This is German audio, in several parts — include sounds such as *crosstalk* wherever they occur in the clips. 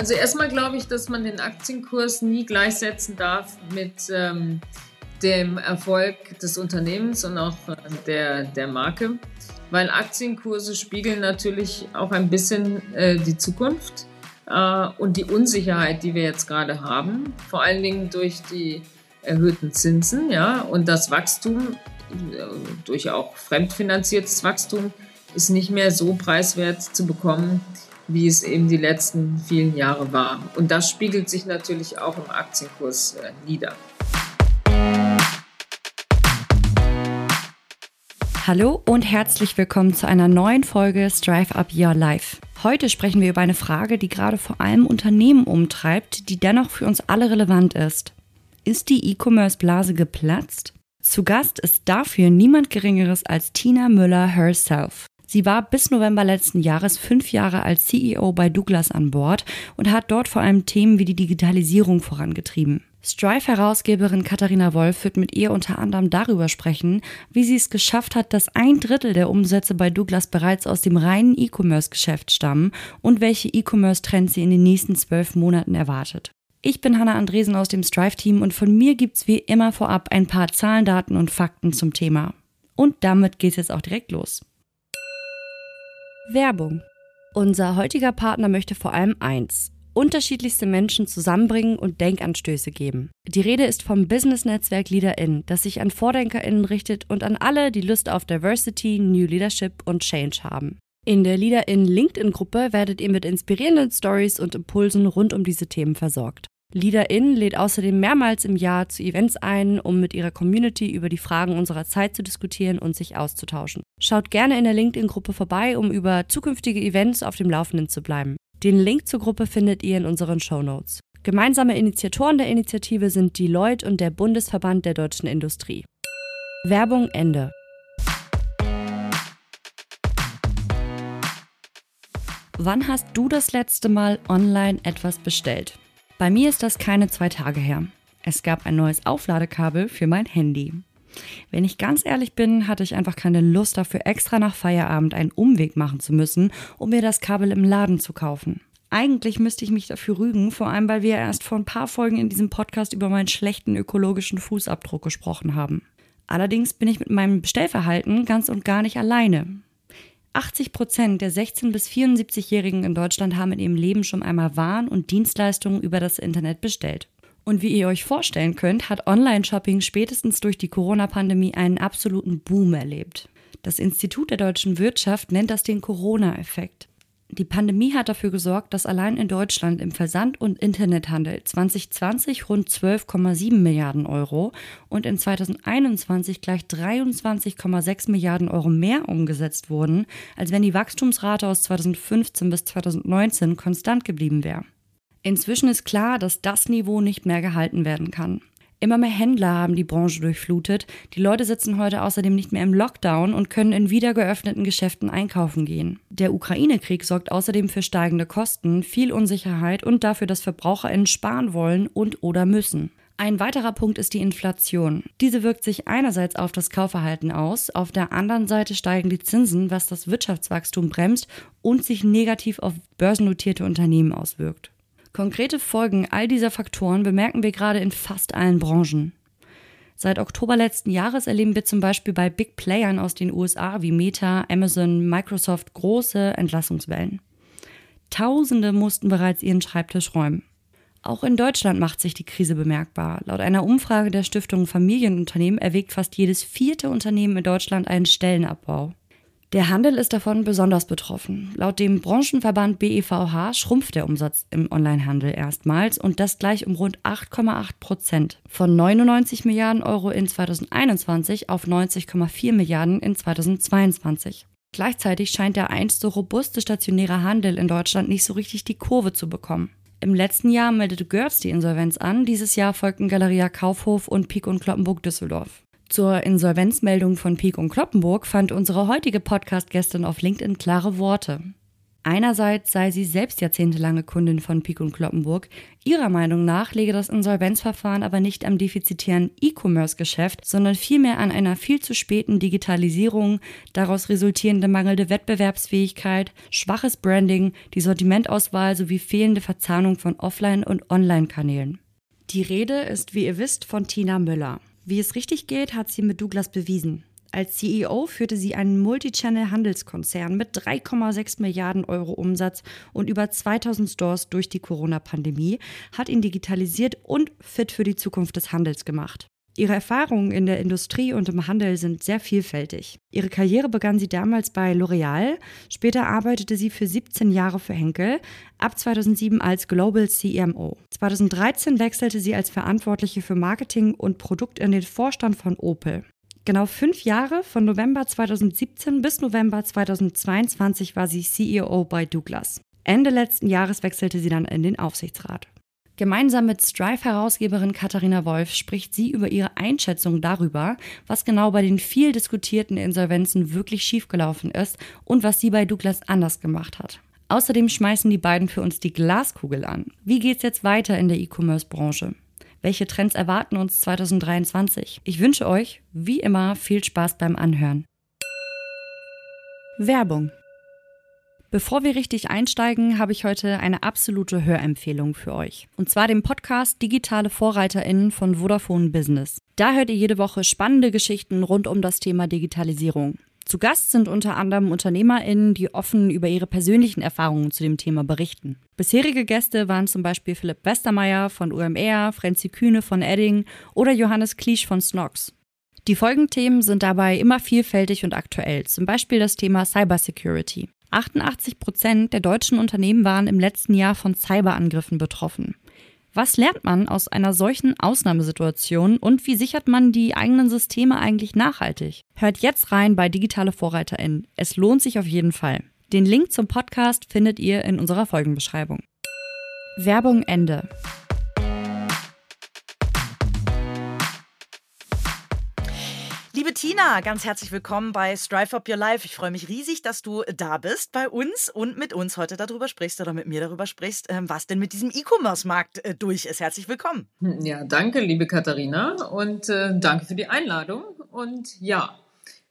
Also erstmal glaube ich, dass man den Aktienkurs nie gleichsetzen darf mit ähm, dem Erfolg des Unternehmens und auch äh, der, der Marke, weil Aktienkurse spiegeln natürlich auch ein bisschen äh, die Zukunft äh, und die Unsicherheit, die wir jetzt gerade haben, vor allen Dingen durch die erhöhten Zinsen ja, und das Wachstum, äh, durch auch fremdfinanziertes Wachstum, ist nicht mehr so preiswert zu bekommen, wie es eben die letzten vielen Jahre war. Und das spiegelt sich natürlich auch im Aktienkurs äh, nieder. Hallo und herzlich willkommen zu einer neuen Folge Strive Up Your Life. Heute sprechen wir über eine Frage, die gerade vor allem Unternehmen umtreibt, die dennoch für uns alle relevant ist. Ist die E-Commerce-Blase geplatzt? Zu Gast ist dafür niemand Geringeres als Tina Müller herself. Sie war bis November letzten Jahres fünf Jahre als CEO bei Douglas an Bord und hat dort vor allem Themen wie die Digitalisierung vorangetrieben. Strive-Herausgeberin Katharina Wolf wird mit ihr unter anderem darüber sprechen, wie sie es geschafft hat, dass ein Drittel der Umsätze bei Douglas bereits aus dem reinen E-Commerce-Geschäft stammen und welche E-Commerce-Trends sie in den nächsten zwölf Monaten erwartet. Ich bin Hanna Andresen aus dem Strive-Team und von mir gibt's wie immer vorab ein paar Zahlen, Daten und Fakten zum Thema. Und damit geht's jetzt auch direkt los. Werbung. Unser heutiger Partner möchte vor allem eins. Unterschiedlichste Menschen zusammenbringen und Denkanstöße geben. Die Rede ist vom Business-Netzwerk LeaderIn, das sich an VordenkerInnen richtet und an alle, die Lust auf Diversity, New Leadership und Change haben. In der LeaderIn LinkedIn-Gruppe werdet ihr mit inspirierenden Stories und Impulsen rund um diese Themen versorgt. LeaderIn lädt außerdem mehrmals im Jahr zu Events ein, um mit ihrer Community über die Fragen unserer Zeit zu diskutieren und sich auszutauschen. Schaut gerne in der LinkedIn-Gruppe vorbei, um über zukünftige Events auf dem Laufenden zu bleiben. Den Link zur Gruppe findet ihr in unseren Show Notes. Gemeinsame Initiatoren der Initiative sind Deloitte und der Bundesverband der deutschen Industrie. Werbung Ende. Wann hast du das letzte Mal online etwas bestellt? Bei mir ist das keine zwei Tage her. Es gab ein neues Aufladekabel für mein Handy. Wenn ich ganz ehrlich bin, hatte ich einfach keine Lust dafür, extra nach Feierabend einen Umweg machen zu müssen, um mir das Kabel im Laden zu kaufen. Eigentlich müsste ich mich dafür rügen, vor allem weil wir erst vor ein paar Folgen in diesem Podcast über meinen schlechten ökologischen Fußabdruck gesprochen haben. Allerdings bin ich mit meinem Bestellverhalten ganz und gar nicht alleine. 80 Prozent der 16- bis 74-Jährigen in Deutschland haben in ihrem Leben schon einmal Waren und Dienstleistungen über das Internet bestellt. Und wie ihr euch vorstellen könnt, hat Online-Shopping spätestens durch die Corona-Pandemie einen absoluten Boom erlebt. Das Institut der deutschen Wirtschaft nennt das den Corona-Effekt. Die Pandemie hat dafür gesorgt, dass allein in Deutschland im Versand- und Internethandel 2020 rund 12,7 Milliarden Euro und in 2021 gleich 23,6 Milliarden Euro mehr umgesetzt wurden, als wenn die Wachstumsrate aus 2015 bis 2019 konstant geblieben wäre. Inzwischen ist klar, dass das Niveau nicht mehr gehalten werden kann. Immer mehr Händler haben die Branche durchflutet. Die Leute sitzen heute außerdem nicht mehr im Lockdown und können in wieder geöffneten Geschäften einkaufen gehen. Der Ukraine-Krieg sorgt außerdem für steigende Kosten, viel Unsicherheit und dafür, dass VerbraucherInnen sparen wollen und oder müssen. Ein weiterer Punkt ist die Inflation. Diese wirkt sich einerseits auf das Kaufverhalten aus, auf der anderen Seite steigen die Zinsen, was das Wirtschaftswachstum bremst und sich negativ auf börsennotierte Unternehmen auswirkt. Konkrete Folgen all dieser Faktoren bemerken wir gerade in fast allen Branchen. Seit Oktober letzten Jahres erleben wir zum Beispiel bei Big Playern aus den USA wie Meta, Amazon, Microsoft große Entlassungswellen. Tausende mussten bereits ihren Schreibtisch räumen. Auch in Deutschland macht sich die Krise bemerkbar. Laut einer Umfrage der Stiftung Familienunternehmen erwägt fast jedes vierte Unternehmen in Deutschland einen Stellenabbau. Der Handel ist davon besonders betroffen. Laut dem Branchenverband BEVH schrumpft der Umsatz im Onlinehandel erstmals und das gleich um rund 8,8 Prozent. Von 99 Milliarden Euro in 2021 auf 90,4 Milliarden in 2022. Gleichzeitig scheint der einst so robuste stationäre Handel in Deutschland nicht so richtig die Kurve zu bekommen. Im letzten Jahr meldete Görz die Insolvenz an, dieses Jahr folgten Galeria Kaufhof und Pik und Kloppenburg Düsseldorf. Zur Insolvenzmeldung von Peek und Kloppenburg fand unsere heutige Podcast-Gästin auf LinkedIn klare Worte. Einerseits sei sie selbst jahrzehntelange Kundin von Pik und Kloppenburg. Ihrer Meinung nach lege das Insolvenzverfahren aber nicht am defizitären E-Commerce-Geschäft, sondern vielmehr an einer viel zu späten Digitalisierung, daraus resultierende mangelnde Wettbewerbsfähigkeit, schwaches Branding, die Sortimentauswahl sowie fehlende Verzahnung von Offline- und Online-Kanälen. Die Rede ist, wie ihr wisst, von Tina Müller. Wie es richtig geht, hat sie mit Douglas bewiesen. Als CEO führte sie einen Multichannel-Handelskonzern mit 3,6 Milliarden Euro Umsatz und über 2000 Stores durch die Corona-Pandemie, hat ihn digitalisiert und fit für die Zukunft des Handels gemacht. Ihre Erfahrungen in der Industrie und im Handel sind sehr vielfältig. Ihre Karriere begann sie damals bei L'Oreal, später arbeitete sie für 17 Jahre für Henkel, ab 2007 als Global CMO. 2013 wechselte sie als Verantwortliche für Marketing und Produkt in den Vorstand von Opel. Genau fünf Jahre, von November 2017 bis November 2022 war sie CEO bei Douglas. Ende letzten Jahres wechselte sie dann in den Aufsichtsrat. Gemeinsam mit Strive-Herausgeberin Katharina Wolf spricht sie über ihre Einschätzung darüber, was genau bei den viel diskutierten Insolvenzen wirklich schiefgelaufen ist und was sie bei Douglas anders gemacht hat. Außerdem schmeißen die beiden für uns die Glaskugel an. Wie geht's jetzt weiter in der E-Commerce-Branche? Welche Trends erwarten uns 2023? Ich wünsche euch, wie immer, viel Spaß beim Anhören. Werbung. Bevor wir richtig einsteigen, habe ich heute eine absolute Hörempfehlung für euch. Und zwar den Podcast Digitale VorreiterInnen von Vodafone Business. Da hört ihr jede Woche spannende Geschichten rund um das Thema Digitalisierung. Zu Gast sind unter anderem UnternehmerInnen, die offen über ihre persönlichen Erfahrungen zu dem Thema berichten. Bisherige Gäste waren zum Beispiel Philipp Westermeier von UMR, Frenzi Kühne von Edding oder Johannes Kliesch von Snox. Die Folgenthemen sind dabei immer vielfältig und aktuell, zum Beispiel das Thema Cybersecurity. 88 Prozent der deutschen Unternehmen waren im letzten Jahr von Cyberangriffen betroffen. Was lernt man aus einer solchen Ausnahmesituation und wie sichert man die eigenen Systeme eigentlich nachhaltig? Hört jetzt rein bei Digitale VorreiterInnen. Es lohnt sich auf jeden Fall. Den Link zum Podcast findet ihr in unserer Folgenbeschreibung. Werbung Ende. Liebe Tina, ganz herzlich willkommen bei Strive Up Your Life. Ich freue mich riesig, dass du da bist bei uns und mit uns heute darüber sprichst oder mit mir darüber sprichst, ähm, was denn mit diesem E-Commerce-Markt äh, durch ist. Herzlich willkommen. Ja, danke, liebe Katharina, und äh, danke für die Einladung. Und ja,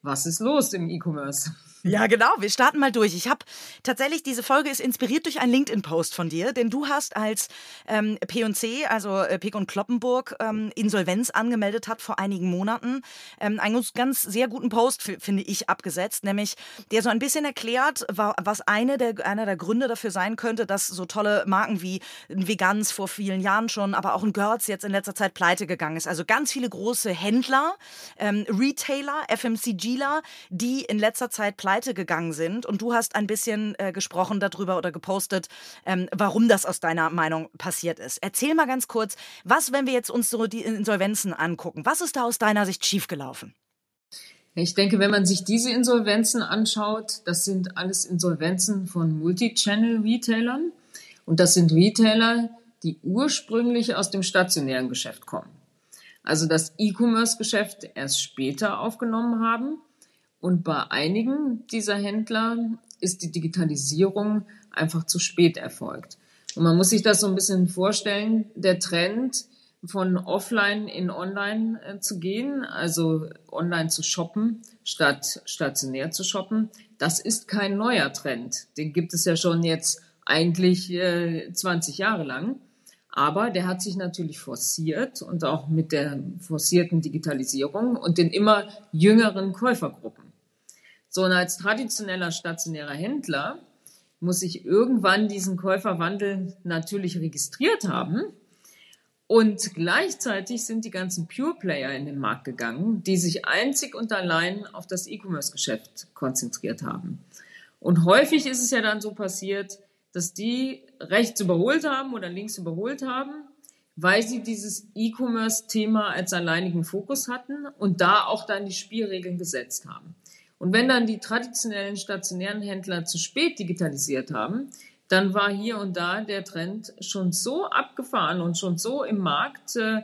was ist los im E-Commerce? Ja, genau. Wir starten mal durch. Ich habe tatsächlich, diese Folge ist inspiriert durch einen LinkedIn-Post von dir, denn du hast als ähm, P&C, also äh, Pick und Kloppenburg, ähm, Insolvenz angemeldet hat vor einigen Monaten, ähm, einen ganz sehr guten Post, finde ich, abgesetzt, nämlich der so ein bisschen erklärt, was eine der, einer der Gründe dafür sein könnte, dass so tolle Marken wie ein Vegans vor vielen Jahren schon, aber auch ein Görz jetzt in letzter Zeit pleite gegangen ist. Also ganz viele große Händler, ähm, Retailer, FMCGler, die in letzter Zeit pleite pleite gegangen sind. Und du hast ein bisschen äh, gesprochen darüber oder gepostet, ähm, warum das aus deiner Meinung passiert ist. Erzähl mal ganz kurz, was, wenn wir jetzt uns so die Insolvenzen angucken, was ist da aus deiner Sicht schiefgelaufen? Ich denke, wenn man sich diese Insolvenzen anschaut, das sind alles Insolvenzen von Multichannel-Retailern. Und das sind Retailer, die ursprünglich aus dem stationären Geschäft kommen. Also das E-Commerce-Geschäft erst später aufgenommen haben und bei einigen dieser Händler ist die Digitalisierung einfach zu spät erfolgt. Und man muss sich das so ein bisschen vorstellen, der Trend von offline in online äh, zu gehen, also online zu shoppen statt stationär zu shoppen, das ist kein neuer Trend. Den gibt es ja schon jetzt eigentlich äh, 20 Jahre lang. Aber der hat sich natürlich forciert und auch mit der forcierten Digitalisierung und den immer jüngeren Käufergruppen. So, und als traditioneller stationärer Händler muss ich irgendwann diesen Käuferwandel natürlich registriert haben. Und gleichzeitig sind die ganzen Pure Player in den Markt gegangen, die sich einzig und allein auf das E-Commerce-Geschäft konzentriert haben. Und häufig ist es ja dann so passiert, dass die rechts überholt haben oder links überholt haben, weil sie dieses E-Commerce-Thema als alleinigen Fokus hatten und da auch dann die Spielregeln gesetzt haben. Und wenn dann die traditionellen stationären Händler zu spät digitalisiert haben, dann war hier und da der Trend schon so abgefahren und schon so im Markt, äh,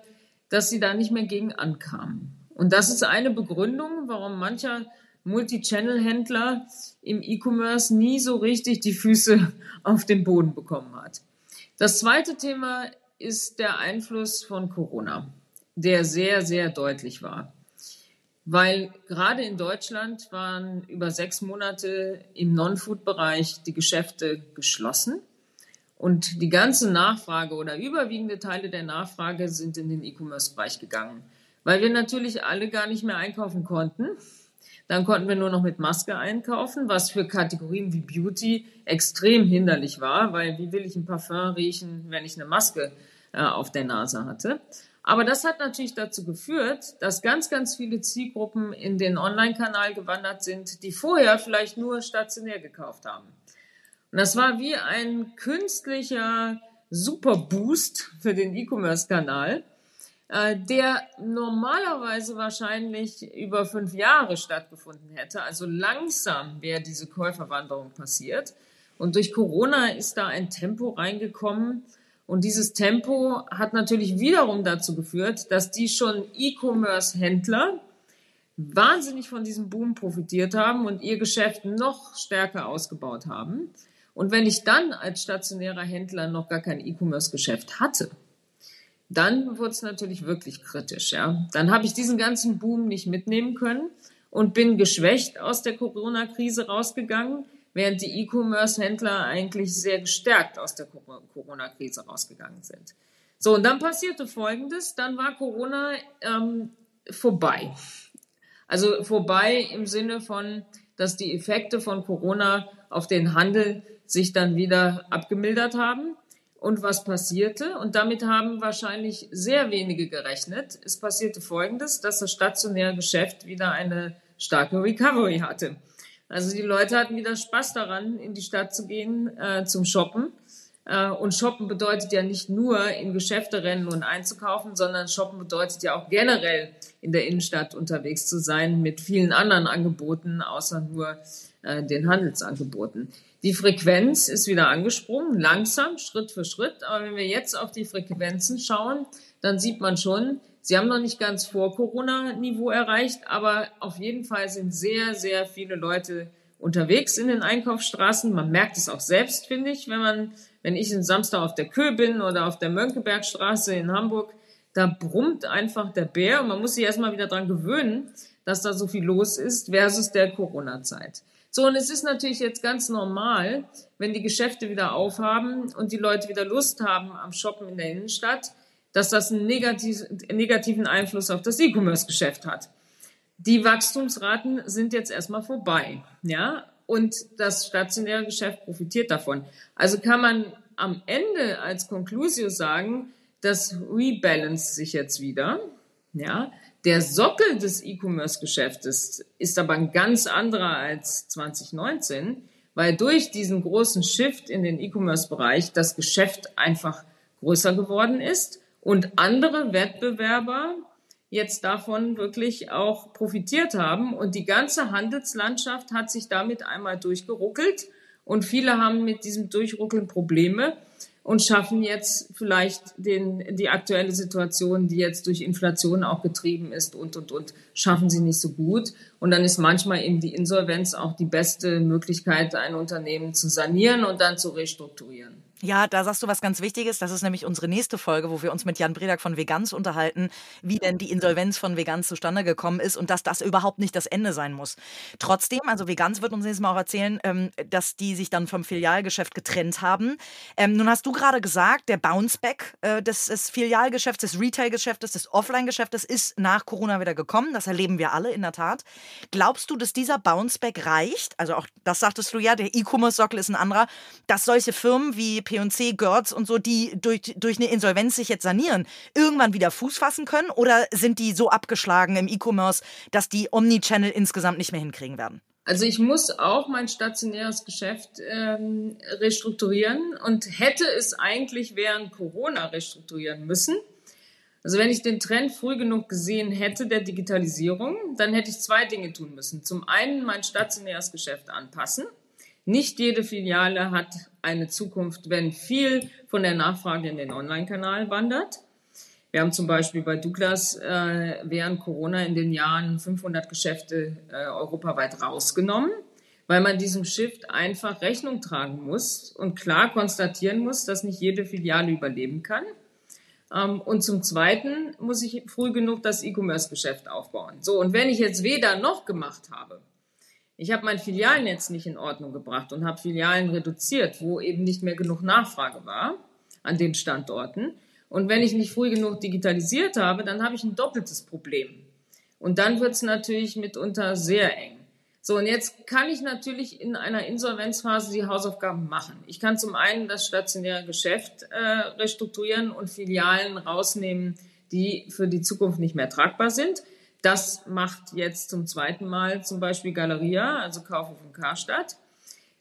dass sie da nicht mehr gegen ankamen. Und das ist eine Begründung, warum mancher Multi-Channel-Händler im E-Commerce nie so richtig die Füße *laughs* auf den Boden bekommen hat. Das zweite Thema ist der Einfluss von Corona, der sehr, sehr deutlich war. Weil gerade in Deutschland waren über sechs Monate im Non-Food-Bereich die Geschäfte geschlossen. Und die ganze Nachfrage oder überwiegende Teile der Nachfrage sind in den E-Commerce-Bereich gegangen, weil wir natürlich alle gar nicht mehr einkaufen konnten. Dann konnten wir nur noch mit Maske einkaufen, was für Kategorien wie Beauty extrem hinderlich war, weil wie will ich ein Parfum riechen, wenn ich eine Maske äh, auf der Nase hatte. Aber das hat natürlich dazu geführt, dass ganz, ganz viele Zielgruppen in den Online-Kanal gewandert sind, die vorher vielleicht nur stationär gekauft haben. Und das war wie ein künstlicher Superboost für den E-Commerce-Kanal, äh, der normalerweise wahrscheinlich über fünf Jahre stattgefunden hätte. Also langsam wäre diese Käuferwanderung passiert. Und durch Corona ist da ein Tempo reingekommen. Und dieses Tempo hat natürlich wiederum dazu geführt, dass die schon E-Commerce-Händler wahnsinnig von diesem Boom profitiert haben und ihr Geschäft noch stärker ausgebaut haben. Und wenn ich dann als stationärer Händler noch gar kein E-Commerce-Geschäft hatte, dann wurde es natürlich wirklich kritisch. Ja. Dann habe ich diesen ganzen Boom nicht mitnehmen können und bin geschwächt aus der Corona-Krise rausgegangen, während die E-Commerce-Händler eigentlich sehr gestärkt aus der Corona-Krise rausgegangen sind. So, und dann passierte Folgendes, dann war Corona ähm, vorbei. Also vorbei im Sinne von, dass die Effekte von Corona auf den Handel sich dann wieder abgemildert haben. Und was passierte? Und damit haben wahrscheinlich sehr wenige gerechnet. Es passierte Folgendes, dass das stationäre Geschäft wieder eine starke Recovery hatte. Also die Leute hatten wieder Spaß daran, in die Stadt zu gehen, äh, zum Shoppen. Äh, und Shoppen bedeutet ja nicht nur in Geschäfte rennen und einzukaufen, sondern Shoppen bedeutet ja auch generell in der Innenstadt unterwegs zu sein mit vielen anderen Angeboten, außer nur äh, den Handelsangeboten. Die Frequenz ist wieder angesprungen, langsam, Schritt für Schritt. Aber wenn wir jetzt auf die Frequenzen schauen, dann sieht man schon, sie haben noch nicht ganz vor Corona-Niveau erreicht, aber auf jeden Fall sind sehr, sehr viele Leute unterwegs in den Einkaufsstraßen. Man merkt es auch selbst, finde ich, wenn man, wenn ich einen Samstag auf der Kö bin oder auf der Mönckebergstraße in Hamburg, da brummt einfach der Bär und man muss sich erstmal wieder dran gewöhnen, dass da so viel los ist versus der Corona-Zeit. So, und es ist natürlich jetzt ganz normal, wenn die Geschäfte wieder aufhaben und die Leute wieder Lust haben am Shoppen in der Innenstadt, dass das einen negativen Einfluss auf das E-Commerce-Geschäft hat. Die Wachstumsraten sind jetzt erstmal vorbei, ja, und das stationäre Geschäft profitiert davon. Also kann man am Ende als Conclusio sagen, das rebalance sich jetzt wieder, ja, der Sockel des E-Commerce-Geschäftes ist aber ein ganz anderer als 2019, weil durch diesen großen Shift in den E-Commerce-Bereich das Geschäft einfach größer geworden ist und andere Wettbewerber jetzt davon wirklich auch profitiert haben. Und die ganze Handelslandschaft hat sich damit einmal durchgeruckelt und viele haben mit diesem Durchruckeln Probleme und schaffen jetzt vielleicht den, die aktuelle Situation, die jetzt durch Inflation auch getrieben ist und, und, und, schaffen sie nicht so gut. Und dann ist manchmal eben die Insolvenz auch die beste Möglichkeit, ein Unternehmen zu sanieren und dann zu restrukturieren. Ja, da sagst du was ganz Wichtiges. Das ist nämlich unsere nächste Folge, wo wir uns mit Jan Bredak von Veganz unterhalten, wie denn die Insolvenz von Veganz zustande gekommen ist und dass das überhaupt nicht das Ende sein muss. Trotzdem, also Veganz wird uns nächstes Mal auch erzählen, ähm, dass die sich dann vom Filialgeschäft getrennt haben. Ähm, nun hast du gerade gesagt, der Bounceback äh, des, Filialgeschäfts, des Retailgeschäftes, des Offline-Geschäftes ist nach Corona wieder gekommen. Das erleben wir alle in der Tat. Glaubst du, dass dieser Bounceback reicht? Also auch das sagtest du ja, der E-Commerce-Sockel ist ein anderer, dass solche Firmen wie P&C, Görz und so, die durch, durch eine Insolvenz sich jetzt sanieren, irgendwann wieder Fuß fassen können? Oder sind die so abgeschlagen im E-Commerce, dass die Omnichannel insgesamt nicht mehr hinkriegen werden? Also ich muss auch mein stationäres Geschäft ähm, restrukturieren und hätte es eigentlich während Corona restrukturieren müssen. Also wenn ich den Trend früh genug gesehen hätte der Digitalisierung, dann hätte ich zwei Dinge tun müssen. Zum einen mein stationäres Geschäft anpassen nicht jede Filiale hat eine Zukunft, wenn viel von der Nachfrage in den Online-Kanal wandert. Wir haben zum Beispiel bei Douglas äh, während Corona in den Jahren 500 Geschäfte äh, europaweit rausgenommen, weil man diesem Shift einfach Rechnung tragen muss und klar konstatieren muss, dass nicht jede Filiale überleben kann. Ähm, und zum Zweiten muss ich früh genug das E-Commerce-Geschäft aufbauen. So, und wenn ich jetzt weder noch gemacht habe, ich habe mein Filialnetz nicht in Ordnung gebracht und habe Filialen reduziert, wo eben nicht mehr genug Nachfrage war an den Standorten. Und wenn ich nicht früh genug digitalisiert habe, dann habe ich ein doppeltes Problem. Und dann wird es natürlich mitunter sehr eng. So, und jetzt kann ich natürlich in einer Insolvenzphase die Hausaufgaben machen. Ich kann zum einen das stationäre Geschäft äh, restrukturieren und Filialen rausnehmen, die für die Zukunft nicht mehr tragbar sind. Das macht jetzt zum zweiten Mal zum Beispiel Galeria, also Kaufhof in Karstadt.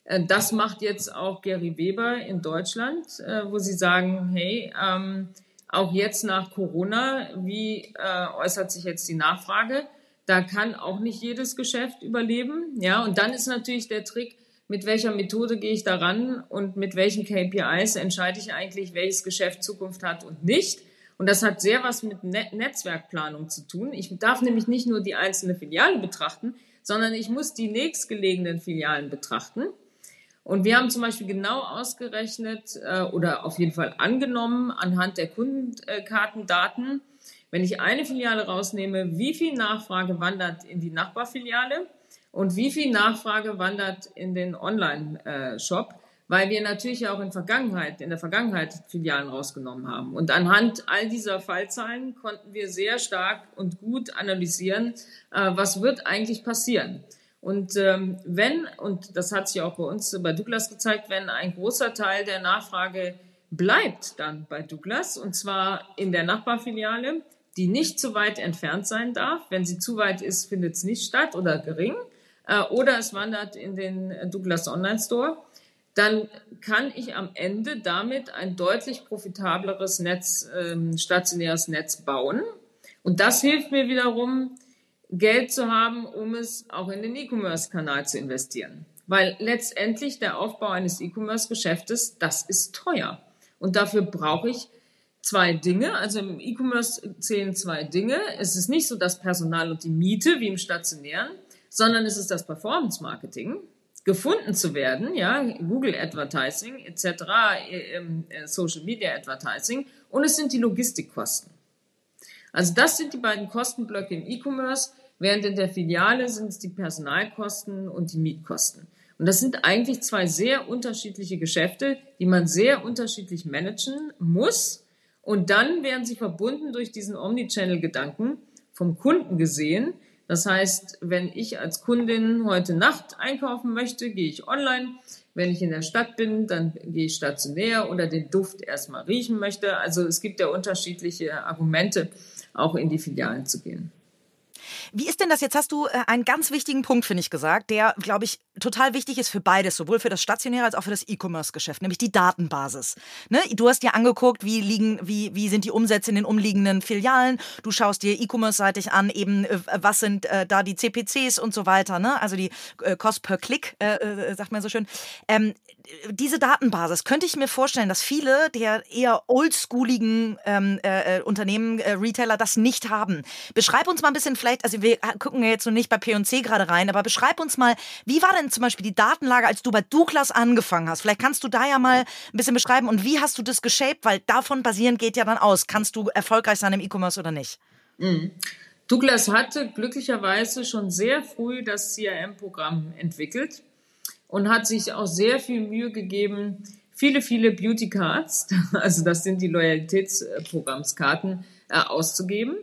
Äh, das macht jetzt auch Gary Weber in Deutschland, äh, wo sie sagen, hey, ähm, auch jetzt nach Corona, wie äh, äußert sich jetzt die Nachfrage? Da kann auch nicht jedes Geschäft überleben. Ja, und dann ist natürlich der Trick, mit welcher Methode gehe ich daran und mit welchen KPIs entscheide ich eigentlich, welches Geschäft Zukunft hat und nicht. Und das hat sehr was mit Net Netzwerkplanung zu tun. Ich darf nämlich nicht nur die einzelne Filiale betrachten, sondern ich muss die nächstgelegenen Filialen betrachten. Und wir haben zum Beispiel genau ausgerechnet äh, oder auf jeden Fall angenommen anhand der Kundenkartendaten, wenn ich eine Filiale rausnehme, wie viel Nachfrage wandert in die Nachbarfiliale und wie viel Nachfrage wandert in den Online-Shop. Weil wir natürlich auch in Vergangenheit, in der Vergangenheit Filialen rausgenommen haben. Und anhand all dieser Fallzahlen konnten wir sehr stark und gut analysieren, äh, was wird eigentlich passieren. Und ähm, wenn, und das hat sich auch bei uns bei Douglas gezeigt, wenn ein großer Teil der Nachfrage bleibt dann bei Douglas, und zwar in der Nachbarfiliale, die nicht zu weit entfernt sein darf. Wenn sie zu weit ist, findet es nicht statt oder gering. Äh, oder es wandert in den Douglas Online Store dann kann ich am Ende damit ein deutlich profitableres Netz, ähm, stationäres Netz bauen. Und das hilft mir wiederum, Geld zu haben, um es auch in den E-Commerce-Kanal zu investieren. Weil letztendlich der Aufbau eines E-Commerce-Geschäftes, das ist teuer. Und dafür brauche ich zwei Dinge. Also im E-Commerce zählen zwei Dinge. Es ist nicht so das Personal und die Miete wie im stationären, sondern es ist das Performance-Marketing gefunden zu werden, ja, Google Advertising etc., äh, ähm, äh, Social Media Advertising und es sind die Logistikkosten. Also das sind die beiden Kostenblöcke im E-Commerce, während in der Filiale sind es die Personalkosten und die Mietkosten. Und das sind eigentlich zwei sehr unterschiedliche Geschäfte, die man sehr unterschiedlich managen muss. Und dann werden sie verbunden durch diesen Omnichannel-Gedanken vom Kunden gesehen, das heißt, wenn ich als Kundin heute Nacht einkaufen möchte, gehe ich online. Wenn ich in der Stadt bin, dann gehe ich stationär oder den Duft erstmal riechen möchte. Also es gibt ja unterschiedliche Argumente, auch in die Filialen zu gehen. Wie ist denn das? Jetzt hast du äh, einen ganz wichtigen Punkt, finde ich, gesagt, der, glaube ich, total wichtig ist für beides, sowohl für das stationäre als auch für das E-Commerce-Geschäft, nämlich die Datenbasis. Ne? Du hast dir angeguckt, wie liegen, wie, wie sind die Umsätze in den umliegenden Filialen. Du schaust dir E-Commerce-seitig an, eben, äh, was sind äh, da die CPCs und so weiter, ne? Also die äh, Cost per Click, äh, äh, sagt man so schön. Ähm, diese Datenbasis könnte ich mir vorstellen, dass viele der eher oldschooligen ähm, äh, Unternehmen, äh, Retailer das nicht haben. Beschreib uns mal ein bisschen vielleicht, also wir gucken ja jetzt noch nicht bei P&C gerade rein, aber beschreib uns mal, wie war denn zum Beispiel die Datenlage, als du bei Douglas angefangen hast? Vielleicht kannst du da ja mal ein bisschen beschreiben und wie hast du das geshaped, weil davon basierend geht ja dann aus, kannst du erfolgreich sein im E-Commerce oder nicht? Mhm. Douglas hatte glücklicherweise schon sehr früh das CRM-Programm entwickelt und hat sich auch sehr viel Mühe gegeben, viele, viele Beauty Cards, *laughs* also das sind die Loyalitätsprogrammskarten, äh, auszugeben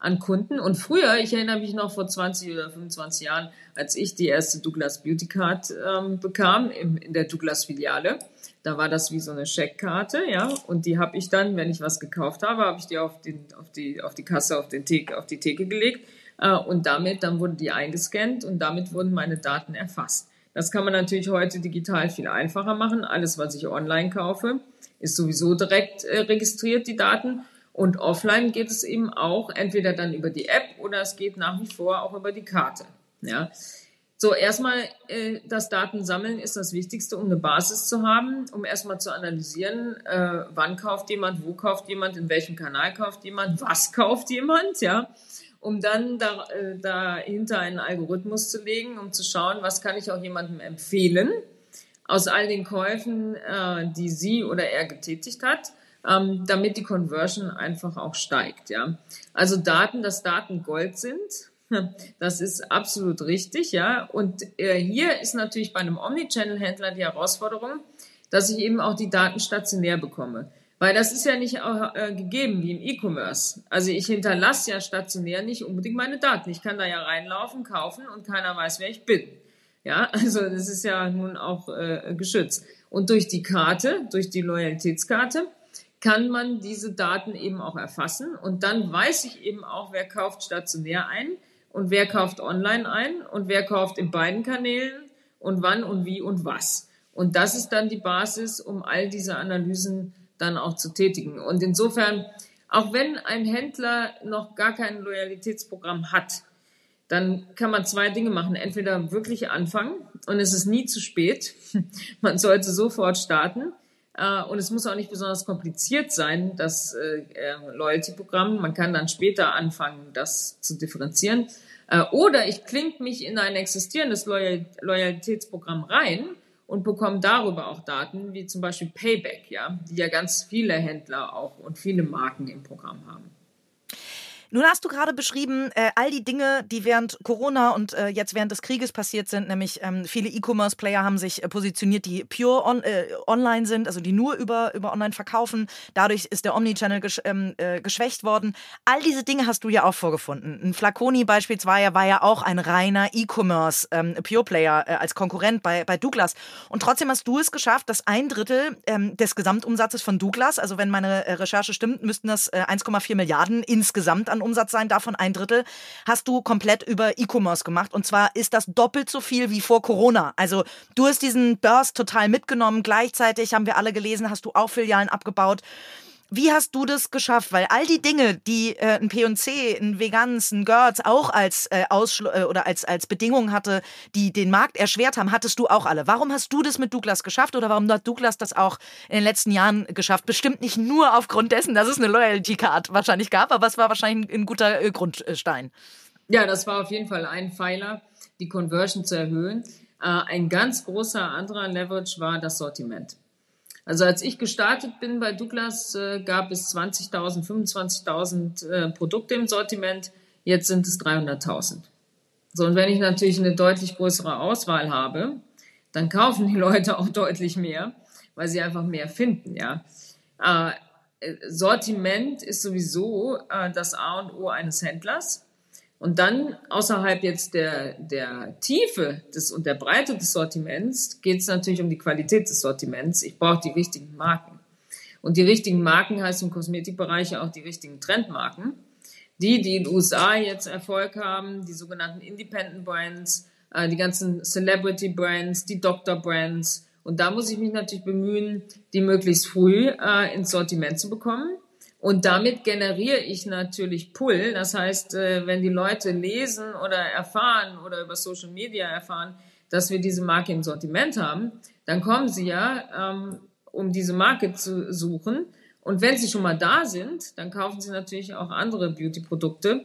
an Kunden. Und früher, ich erinnere mich noch vor 20 oder 25 Jahren, als ich die erste Douglas Beauty Card ähm, bekam im, in der Douglas Filiale, da war das wie so eine Scheckkarte, ja, und die habe ich dann, wenn ich was gekauft habe, habe ich die auf, den, auf, die, auf die Kasse, auf, den Theke, auf die Theke gelegt äh, und damit, dann wurden die eingescannt und damit wurden meine Daten erfasst. Das kann man natürlich heute digital viel einfacher machen. Alles, was ich online kaufe, ist sowieso direkt äh, registriert, die Daten. Und offline geht es eben auch entweder dann über die App oder es geht nach wie vor auch über die Karte. Ja. So, erstmal äh, das Datensammeln ist das Wichtigste, um eine Basis zu haben, um erstmal zu analysieren, äh, wann kauft jemand, wo kauft jemand, in welchem Kanal kauft jemand, was kauft jemand, ja, um dann da, äh, dahinter einen Algorithmus zu legen, um zu schauen, was kann ich auch jemandem empfehlen aus all den Käufen, äh, die sie oder er getätigt hat, ähm, damit die Conversion einfach auch steigt, ja. Also Daten, dass Daten Gold sind, *laughs* das ist absolut richtig, ja. Und äh, hier ist natürlich bei einem Omnichannel-Händler die Herausforderung, dass ich eben auch die Daten stationär bekomme. Weil das ist ja nicht äh, gegeben wie im E-Commerce. Also ich hinterlasse ja stationär nicht unbedingt meine Daten. Ich kann da ja reinlaufen, kaufen und keiner weiß, wer ich bin. Ja, *laughs* also das ist ja nun auch äh, geschützt. Und durch die Karte, durch die Loyalitätskarte, kann man diese Daten eben auch erfassen. Und dann weiß ich eben auch, wer kauft stationär ein und wer kauft online ein und wer kauft in beiden Kanälen und wann und wie und was. Und das ist dann die Basis, um all diese Analysen dann auch zu tätigen. Und insofern, auch wenn ein Händler noch gar kein Loyalitätsprogramm hat, dann kann man zwei Dinge machen. Entweder wirklich anfangen und es ist nie zu spät. *laughs* Man sollte sofort starten. Äh, und es muss auch nicht besonders kompliziert sein, das äh, Loyalty-Programm. Man kann dann später anfangen, das zu differenzieren. Äh, oder ich klinge mich in ein existierendes Loyalitätsprogramm rein und bekomme darüber auch Daten, wie zum Beispiel Payback, ja, die ja ganz viele Händler auch und viele Marken im Programm haben. Nun hast du gerade beschrieben, äh, all die Dinge, die während Corona und äh, jetzt während des Krieges passiert sind, nämlich ähm, viele E-Commerce-Player haben sich äh, positioniert, die pure on, äh, online sind, also die nur über, über online verkaufen. Dadurch ist der Omnichannel gesch ähm, äh, geschwächt worden. All diese Dinge hast du ja auch vorgefunden. Ein Flaconi beispielsweise war ja auch ein reiner E-Commerce ähm, äh, als Konkurrent bei, bei Douglas. Und trotzdem hast du es geschafft, dass ein Drittel ähm, des Gesamtumsatzes von Douglas, also wenn meine Recherche stimmt, müssten das 1,4 Milliarden insgesamt an Umsatz sein, davon ein Drittel, hast du komplett über E-Commerce gemacht. Und zwar ist das doppelt so viel wie vor Corona. Also du hast diesen Burst total mitgenommen. Gleichzeitig haben wir alle gelesen, hast du auch Filialen abgebaut. Wie hast du das geschafft? Weil all die Dinge, die äh, ein P&C, ein Vegans, ein Girls auch als äh, Ausschlu äh, oder als, als Bedingung hatte, die den Markt erschwert haben, hattest du auch alle. Warum hast du das mit Douglas geschafft oder warum hat Douglas das auch in den letzten Jahren geschafft? Bestimmt nicht nur aufgrund dessen, dass es eine Loyalty Card wahrscheinlich gab, aber es war wahrscheinlich ein guter äh, Grundstein. Ja, das war auf jeden Fall ein Pfeiler, die Conversion zu erhöhen. Äh, ein ganz großer anderer Leverage war das Sortiment. Also als ich gestartet bin bei Douglas, äh, gab es 20.000, 25.000 äh, Produkte im Sortiment. Jetzt sind es 300.000. So, und wenn ich natürlich eine deutlich größere Auswahl habe, dann kaufen die *laughs* Leute auch deutlich mehr, weil sie einfach mehr finden, ja. Äh, Sortiment ist sowieso das A und O eines Händlers. Und dann außerhalb jetzt der, der Tiefe des, und der Breite des Sortiments geht es natürlich um die Qualität des Sortiments. Ich brauche die richtigen Marken. Und die richtigen Marken heißt im Kosmetikbereich auch die richtigen Trendmarken. Die, die in den USA jetzt Erfolg haben, die sogenannten Independent Brands, äh, die ganzen Celebrity Brands, die Doctor Brands. Und da muss ich mich natürlich bemühen, die möglichst früh äh, ins Sortiment zu bekommen und damit generiere ich natürlich Pull. Das heißt, äh, wenn die Leute lesen oder erfahren oder über Social Media erfahren, dass wir diese Marke im Sortiment haben, dann kommen sie ja, ähm, um diese Marke zu suchen. Und wenn sie schon mal da sind, dann kaufen sie natürlich auch andere Beauty-Produkte,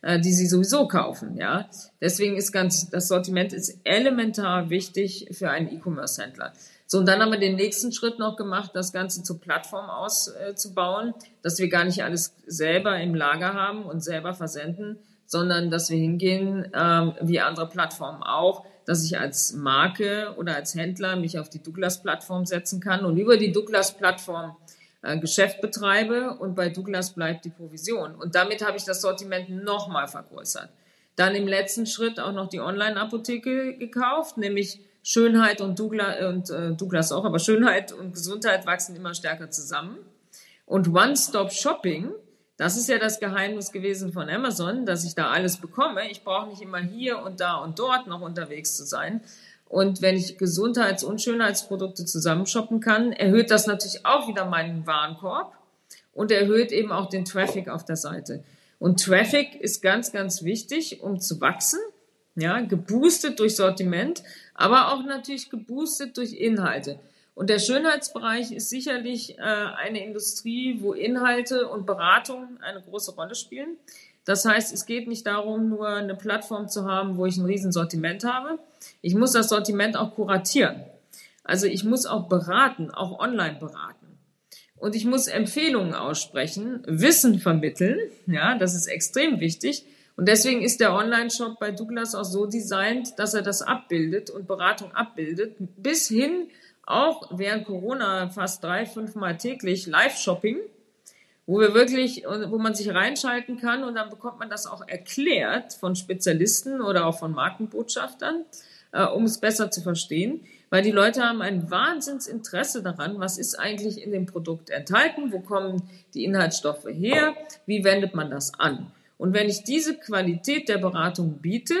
äh, die sie sowieso kaufen. Ja, deswegen ist ganz das Sortiment ist elementar wichtig für einen E-Commerce-Händler. So, und dann haben wir den nächsten Schritt noch gemacht, das Ganze zur Plattform auszubauen, dass wir gar nicht alles selber im Lager haben und selber versenden, sondern dass wir hingehen, ähm, wie andere Plattformen auch, dass ich als Marke oder als Händler mich auf die Douglas-Plattform setzen kann und über die Douglas-Plattform äh, Geschäft betreibe und bei Douglas bleibt die Provision. Und damit habe ich das Sortiment nochmal vergrößert. Dann im letzten Schritt auch noch die Online-Apotheke gekauft, nämlich Schönheit und Douglas, und äh, Douglas auch, aber Schönheit und Gesundheit wachsen immer stärker zusammen. Und One-Stop-Shopping, das ist ja das Geheimnis gewesen von Amazon, dass ich da alles bekomme. Ich brauche nicht immer hier und da und dort noch unterwegs zu sein. Und wenn ich Gesundheits- und Schönheitsprodukte zusammenshoppen kann, erhöht das natürlich auch wieder meinen Warenkorb und erhöht eben auch den Traffic auf der Seite. Und Traffic ist ganz, ganz wichtig, um zu wachsen Ja, geboostet durch Sortiment, aber auch natürlich geboostet durch Inhalte. Und der Schönheitsbereich ist sicherlich äh, eine Industrie, wo Inhalte und Beratung eine große Rolle spielen. Das heißt, es geht nicht darum, nur eine Plattform zu haben, wo ich ein Riesensortiment habe. Ich muss das Sortiment auch kuratieren. Also ich muss auch beraten, auch online beraten. Und ich muss Empfehlungen aussprechen, Wissen vermitteln. Ja, das ist extrem wichtig. Und deswegen ist der Online-Shop bei Douglas auch so designt, dass er das abbildet und Beratung abbildet, bis hin auch während Corona fast drei, fünfmal täglich Live-Shopping, wo wir wirklich, wo man sich reinschalten kann und dann bekommt man das auch erklärt von Spezialisten oder auch von Markenbotschaftern, äh, um es besser zu verstehen weil die Leute haben ein Wahnsinnsinteresse daran, was ist eigentlich in dem Produkt enthalten, wo kommen die Inhaltsstoffe her, wie wendet man das an. Und wenn ich diese Qualität der Beratung biete,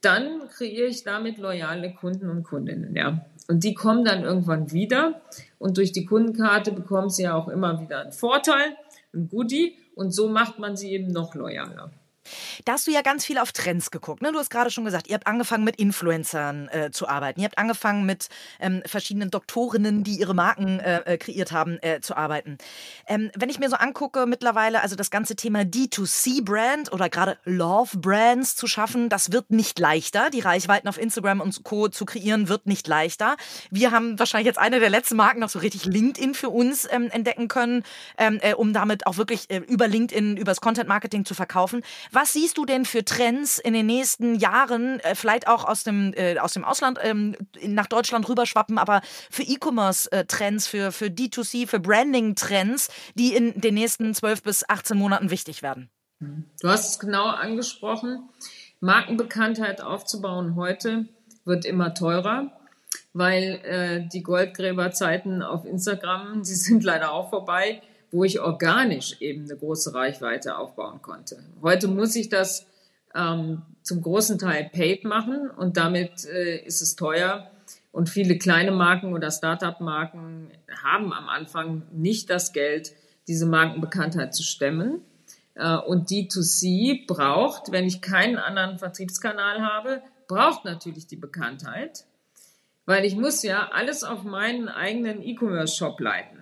dann kreiere ich damit loyale Kunden und Kundinnen, ja. Und die kommen dann irgendwann wieder und durch die Kundenkarte bekommen sie ja auch immer wieder einen Vorteil, ein Goodie und so macht man sie eben noch loyaler. Da hast du ja ganz viel auf Trends geguckt. Ne? Du hast gerade schon gesagt, ihr habt angefangen mit Influencern äh, zu arbeiten. Ihr habt angefangen mit ähm, verschiedenen Doktorinnen, die ihre Marken äh, äh, kreiert haben, äh, zu arbeiten. Ähm, wenn ich mir so angucke mittlerweile, also das ganze Thema D2C-Brand oder gerade Love-Brands zu schaffen, das wird nicht leichter. Die Reichweiten auf Instagram und Co. zu kreieren, wird nicht leichter. Wir haben wahrscheinlich jetzt eine der letzten Marken noch so richtig LinkedIn für uns ähm, entdecken können, ähm, äh, um damit auch wirklich äh, über LinkedIn, übers Content-Marketing zu verkaufen. Was siehst du denn für Trends in den nächsten Jahren, äh, vielleicht auch aus dem, äh, aus dem Ausland ähm, nach Deutschland rüberschwappen, aber für E-Commerce-Trends, für, für D2C, für Branding-Trends, die in den nächsten 12 bis 18 Monaten wichtig werden? Du hast es genau angesprochen. Markenbekanntheit aufzubauen heute wird immer teurer, weil äh, die Goldgräberzeiten auf Instagram, *laughs* die sind leider auch vorbei wo ich organisch eben eine große Reichweite aufbauen konnte. Heute muss ich das ähm, zum großen Teil paid machen und damit äh, ist es teuer. Und viele kleine Marken oder Startup-Marken haben am Anfang nicht das Geld, diese Markenbekanntheit zu stemmen. Äh, und D2C braucht, wenn ich keinen anderen Vertriebskanal habe, braucht natürlich die Bekanntheit, weil ich muss ja alles auf meinen eigenen E-Commerce-Shop leiten.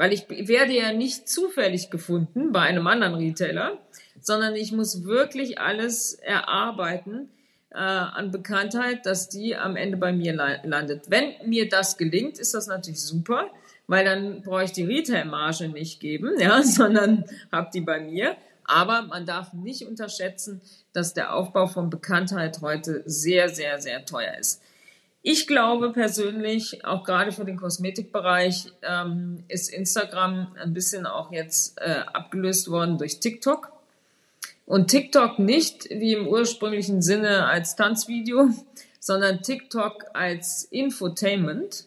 Weil ich werde ja nicht zufällig gefunden bei einem anderen Retailer, sondern ich muss wirklich alles erarbeiten äh, an Bekanntheit, dass die am Ende bei mir landet. Wenn mir das gelingt, ist das natürlich super, weil dann brauche ich die Retail-Marge nicht geben, ja, *laughs* sondern habe die bei mir. Aber man darf nicht unterschätzen, dass der Aufbau von Bekanntheit heute sehr, sehr, sehr teuer ist. Ich glaube persönlich, auch gerade für den Kosmetikbereich, ähm, ist Instagram ein bisschen auch jetzt äh, abgelöst worden durch TikTok. Und TikTok nicht wie im ursprünglichen Sinne als Tanzvideo, *laughs* sondern TikTok als Infotainment.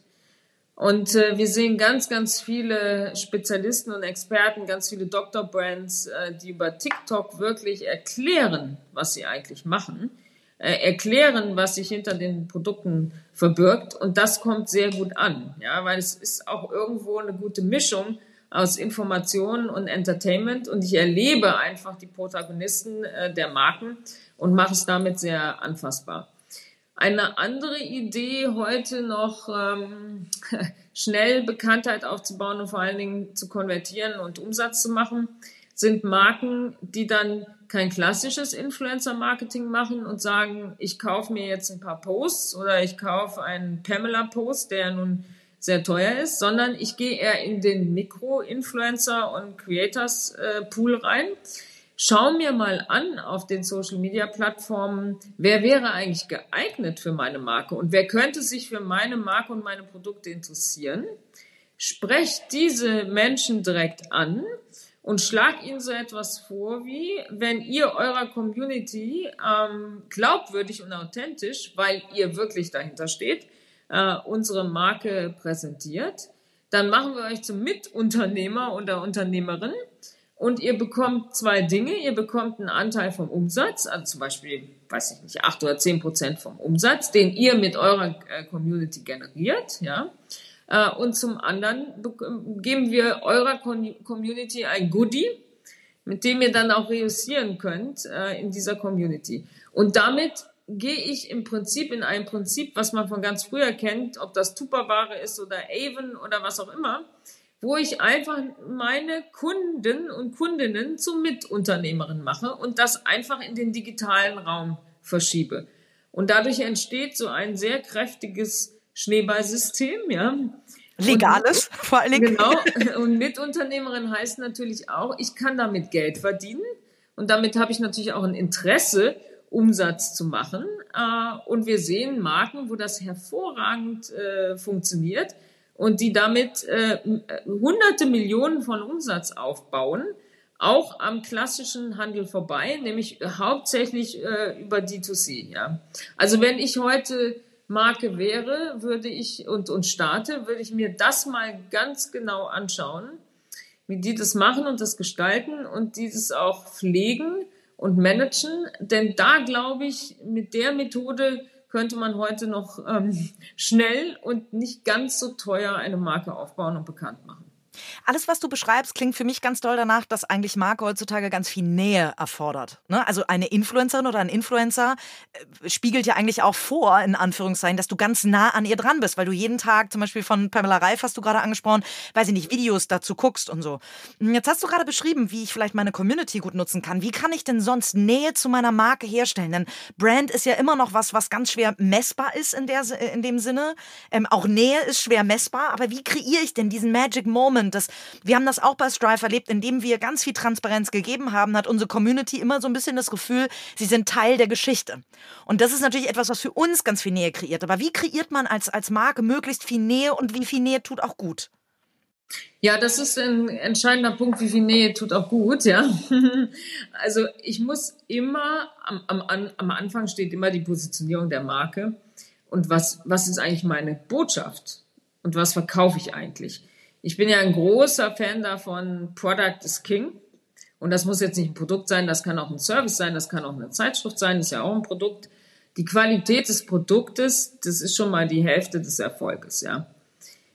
Und äh, wir sehen ganz, ganz viele Spezialisten und Experten, ganz viele Doktorbrands, äh, die über TikTok wirklich erklären, was sie eigentlich machen äh, erklären, was sich hinter den Produkten verbirgt. Und das kommt sehr gut an, ja, weil es ist auch irgendwo eine gute Mischung aus Information und Entertainment. Und ich erlebe einfach die Protagonisten äh, der Marken und mache es damit sehr anfassbar. Eine andere Idee heute noch ähm, *laughs* schnell Bekanntheit aufzubauen und vor allen Dingen zu konvertieren und Umsatz zu machen, sind Marken, die dann kein klassisches Influencer-Marketing machen und sagen, ich kaufe mir jetzt ein paar Posts oder ich kaufe einen Pamela-Post, der nun sehr teuer ist, sondern ich gehe eher in den Mikro-Influencer- und Creators-Pool rein. Schau mir mal an auf den Social-Media-Plattformen, wer wäre eigentlich geeignet für meine Marke und wer könnte sich für meine Marke und meine Produkte interessieren. Sprecht diese Menschen direkt an und schlag ihnen so etwas vor wie, wenn ihr eurer Community ähm, glaubwürdig und authentisch, weil ihr wirklich dahinter steht, äh, unsere Marke präsentiert, dann machen wir euch zum Mitunternehmer oder Unternehmerin und ihr bekommt zwei Dinge. Ihr bekommt einen Anteil vom Umsatz, also zum Beispiel, weiß ich nicht, acht oder zehn Prozent vom Umsatz, den ihr mit eurer äh, Community generiert, ja. Äh, und zum anderen geben wir eurer Community ein Goodie, mit dem ihr dann auch reüssieren könnt äh, in dieser Community. Und damit gehe ich im Prinzip in ein Prinzip, was man von ganz früher kennt, ob das Tupperware ist oder Avon oder was auch immer, wo ich einfach meine Kunden und Kundinnen zu Mitunternehmerinnen mache und das einfach in den digitalen Raum verschiebe. Und dadurch entsteht so ein sehr kräftiges Schneeballsystem, ja. Legales, und, vor allen Dingen. Genau. *laughs* Und Mitunternehmerin heißt natürlich auch, ich kann damit Geld verdienen. Und damit habe ich natürlich auch ein Interesse, Umsatz zu machen. Äh, und wir sehen Marken, wo das hervorragend äh, funktioniert und die damit äh, hunderte Millionen von Umsatz aufbauen, auch am klassischen Handel vorbei, nämlich hauptsächlich über D2C. Ja. Also wenn ich heute Marke wäre, würde ich und, und starte, würde ich mir das mal ganz genau anschauen, wie die das machen und das gestalten und dieses auch pflegen und managen. Denn da glaube ich, mit der Methode könnte man heute noch ähm, schnell und nicht ganz so teuer eine Marke aufbauen und bekannt machen. Alles, was du beschreibst, klingt für mich ganz doll danach, dass eigentlich Marke heutzutage ganz viel Nähe erfordert. Ne? Also eine Influencerin oder ein Influencer äh, spiegelt ja eigentlich auch vor, in Anführungszeichen, dass du ganz nah an ihr dran bist, weil du jeden Tag zum Beispiel von Pamela Reif hast du gerade angesprochen, weiß ich nicht, Videos dazu guckst und so. Hm, jetzt hast du gerade beschrieben, wie ich vielleicht meine Community gut nutzen kann. Wie kann ich denn sonst Nähe zu meiner Marke herstellen? Denn Brand ist ja immer noch was, was ganz schwer messbar ist in, der, in dem Sinne. Ähm, auch Nähe ist schwer messbar, aber wie kreiere ich denn diesen Magic Moment? Das wir haben das auch bei Strive erlebt, indem wir ganz viel Transparenz gegeben haben, hat unsere Community immer so ein bisschen das Gefühl, sie sind Teil der Geschichte. Und das ist natürlich etwas, was für uns ganz viel Nähe kreiert. Aber wie kreiert man als, als Marke möglichst viel Nähe und wie viel Nähe tut auch gut? Ja, das ist ein entscheidender Punkt, wie viel Nähe tut auch gut, ja. *laughs* Also ich muss immer, am, am, am Anfang steht immer die Positionierung der Marke und was, was ist eigentlich meine Botschaft und was verkaufe ich eigentlich. Ich bin ja ein großer Fan davon, Product is King. Und das muss jetzt nicht ein Produkt sein, das kann auch ein Service sein, das kann auch eine Zeitschrift sein, ist ja auch ein Produkt. Die Qualität des Produktes, das ist schon mal die Hälfte des Erfolges, ja.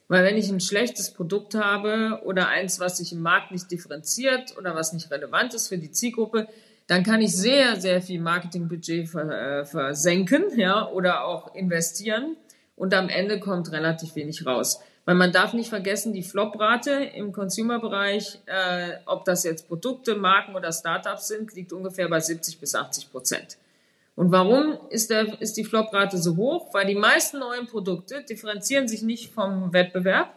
Weil wenn ich ein schlechtes Produkt habe oder eins, was sich im Markt nicht differenziert oder was nicht relevant ist für die Zielgruppe, dann kann ich sehr, sehr viel Marketingbudget äh, versenken, ja, oder auch investieren. Und am Ende kommt relativ wenig raus. Weil man darf nicht vergessen, die Flop-Rate im Consumer-Bereich, äh, ob das jetzt Produkte, Marken oder Startups sind, liegt ungefähr bei 70 bis 80 Prozent. Und warum ist, der, ist die Flop-Rate so hoch? Weil die meisten neuen Produkte differenzieren sich nicht vom Wettbewerb.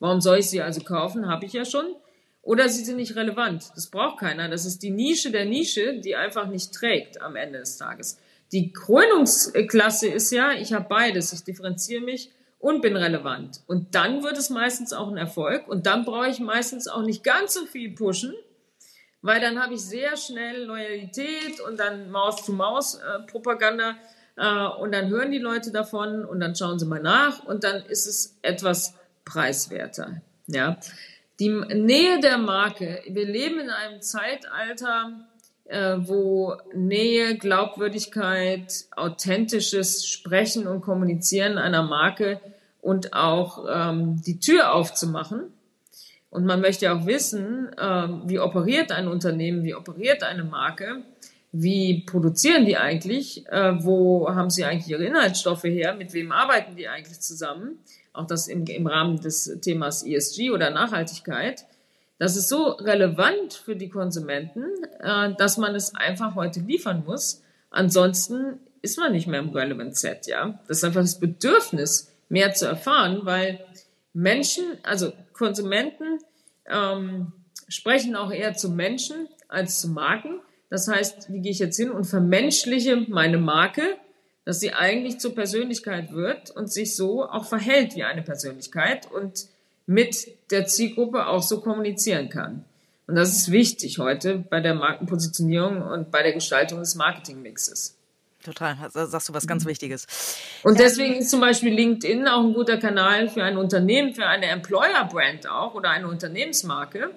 Warum soll ich sie also kaufen? Habe ich ja schon. Oder sie sind nicht relevant. Das braucht keiner. Das ist die Nische der Nische, die einfach nicht trägt am Ende des Tages. Die Krönungsklasse ist ja, ich habe beides. Ich differenziere mich und bin relevant. Und dann wird es meistens auch ein Erfolg und dann brauche ich meistens auch nicht ganz so viel pushen, weil dann habe ich sehr schnell Loyalität und dann Maus-to-Maus-Propaganda äh, und dann hören die Leute davon und dann schauen sie mal nach und dann ist es etwas preiswerter. Ja, die Nähe der Marke. Wir leben in einem Zeitalter, äh, wo Nähe, Glaubwürdigkeit, authentisches Sprechen und Kommunizieren einer Marke und auch ähm, die Tür aufzumachen. Und man möchte auch wissen, ähm, wie operiert ein Unternehmen, wie operiert eine Marke, wie produzieren die eigentlich, äh, wo haben sie eigentlich ihre Inhaltsstoffe her, mit wem arbeiten die eigentlich zusammen, auch das im, im Rahmen des Themas ESG oder Nachhaltigkeit. Das ist so relevant für die Konsumenten, äh, dass man es einfach heute liefern muss. Ansonsten ist man nicht mehr im Relevant Set, ja. Das ist einfach das Bedürfnis, mehr zu erfahren, weil Menschen, also Konsumenten, ähm, sprechen auch eher zu Menschen als zu Marken. Das heißt, wie gehe ich jetzt hin und vermenschliche meine Marke, dass sie eigentlich zur Persönlichkeit wird und sich so auch verhält wie eine Persönlichkeit und mit der Zielgruppe auch so kommunizieren kann. Und das ist wichtig heute bei der Markenpositionierung und bei der Gestaltung des Marketingmixes. Total, da sagst du was ganz mhm. Wichtiges. Und deswegen ist zum Beispiel LinkedIn auch ein guter Kanal für ein Unternehmen, für eine Employer-Brand auch oder eine Unternehmensmarke,